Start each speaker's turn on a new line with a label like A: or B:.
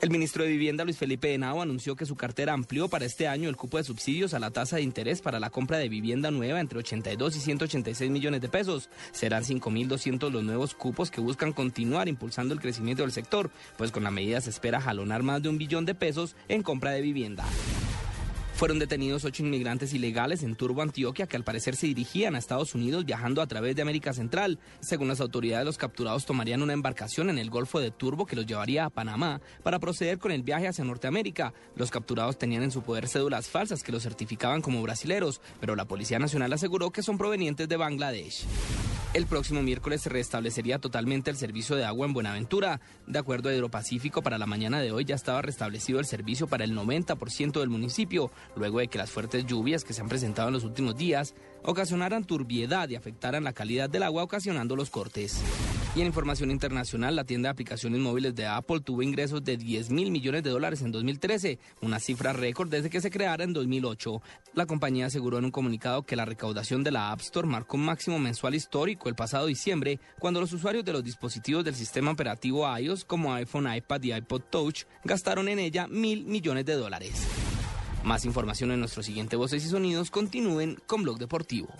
A: El ministro de Vivienda, Luis Felipe Henao, anunció que su cartera amplió para este año el cupo de subsidios a la tasa de interés para la compra de vivienda nueva entre 82 y 186 millones de pesos. Serán 5.200 los nuevos cupos que buscan continuar impulsando el crecimiento del sector, pues con la medida se espera jalonar más de un billón de pesos en compra de vivienda. Fueron detenidos ocho inmigrantes ilegales en Turbo, Antioquia, que al parecer se dirigían a Estados Unidos viajando a través de América Central. Según las autoridades, los capturados tomarían una embarcación en el Golfo de Turbo que los llevaría a Panamá para proceder con el viaje hacia Norteamérica. Los capturados tenían en su poder cédulas falsas que los certificaban como brasileros, pero la Policía Nacional aseguró que son provenientes de Bangladesh. El próximo miércoles se restablecería totalmente el servicio de agua en Buenaventura. De acuerdo a Hidropacífico, para la mañana de hoy ya estaba restablecido el servicio para el 90% del municipio, luego de que las fuertes lluvias que se han presentado en los últimos días ocasionaran turbiedad y afectaran la calidad del agua, ocasionando los cortes. Y en información internacional, la tienda de aplicaciones móviles de Apple tuvo ingresos de 10 mil millones de dólares en 2013, una cifra récord desde que se creara en 2008. La compañía aseguró en un comunicado que la recaudación de la App Store marcó un máximo mensual histórico el pasado diciembre, cuando los usuarios de los dispositivos del sistema operativo iOS como iPhone, iPad y iPod Touch gastaron en ella mil millones de dólares. Más información en nuestro siguiente Voces y Sonidos. Continúen con Blog Deportivo.